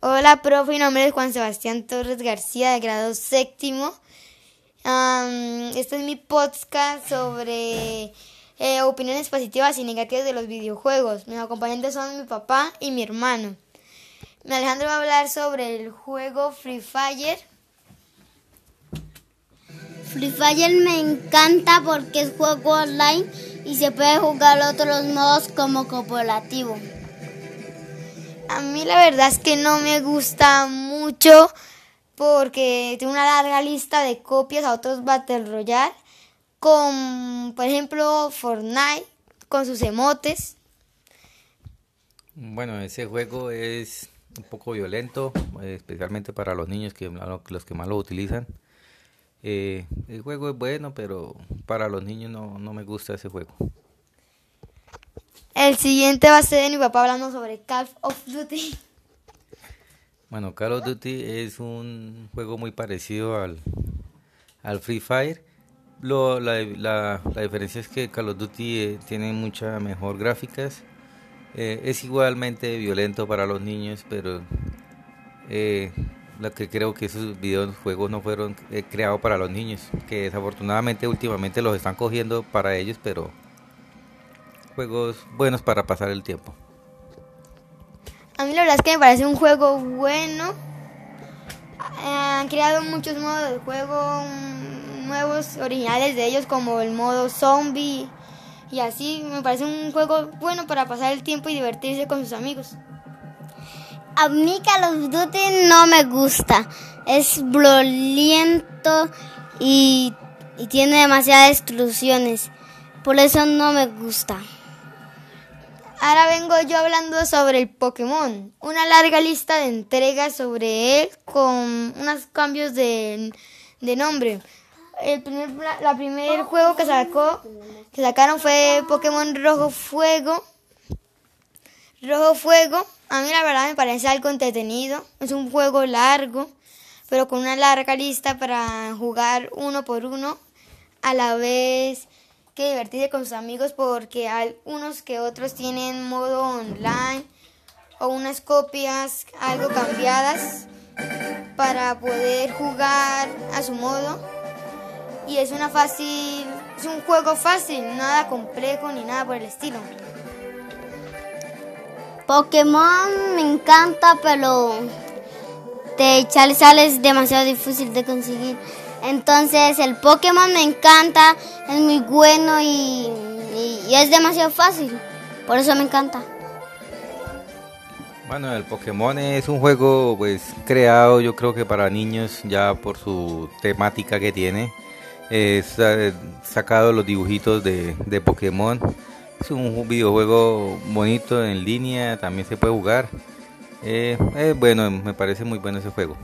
Hola, profe, mi nombre es Juan Sebastián Torres García, de grado séptimo. este es mi podcast sobre eh, opiniones positivas y negativas de los videojuegos. Mis acompañantes son mi papá y mi hermano. Mi Alejandro va a hablar sobre el juego Free Fire. Free Fire me encanta porque es juego online y se puede jugar otros modos como cooperativo. A mí la verdad es que no me gusta mucho porque tiene una larga lista de copias a otros Battle Royale con, por ejemplo, Fortnite con sus emotes. Bueno, ese juego es un poco violento, especialmente para los niños que los que más lo utilizan. Eh, el juego es bueno, pero para los niños no, no me gusta ese juego. El siguiente va a ser mi papá hablando sobre Call of Duty. Bueno, Call of Duty es un juego muy parecido al, al Free Fire. Lo, la, la, diferencia es que Call of Duty eh, tiene muchas mejor gráficas. Eh, es igualmente violento para los niños, pero eh, que creo que esos videojuegos no fueron eh, creados para los niños, que desafortunadamente últimamente los están cogiendo para ellos, pero juegos buenos para pasar el tiempo. A mí la verdad es que me parece un juego bueno. Han creado muchos modos de juego nuevos, originales de ellos, como el modo zombie y así. Me parece un juego bueno para pasar el tiempo y divertirse con sus amigos. A mí Call of Duty no me gusta. Es broliento y, y tiene demasiadas destrucciones. Por eso no me gusta. Ahora vengo yo hablando sobre el Pokémon. Una larga lista de entregas sobre él con unos cambios de, nombre. El primer, la primer juego que sacó que sacaron fue Pokémon Rojo Fuego. Rojo Fuego, a mí la verdad me parece algo entretenido. Es un juego largo, pero con una larga lista para jugar uno por uno. A la vez que divertirse con sus amigos porque hay unos que otros tienen modo online o unas copias algo cambiadas para poder jugar a su modo. Y es una fácil es un juego fácil nada complejo ni nada por el estilo. Pokémon me encanta pero de Charizard es demasiado difícil de conseguir entonces el Pokémon me encanta, es muy bueno y, es demasiado fácil. Por eso me encanta. Bueno, el Pokémon es un juego pues creado yo creo que para niños ya por su temática que tiene. Es eh, sacado los dibujitos de, Pokémon. Es un videojuego bonito en línea, también se puede jugar. Eh, bueno, me parece muy bueno ese juego.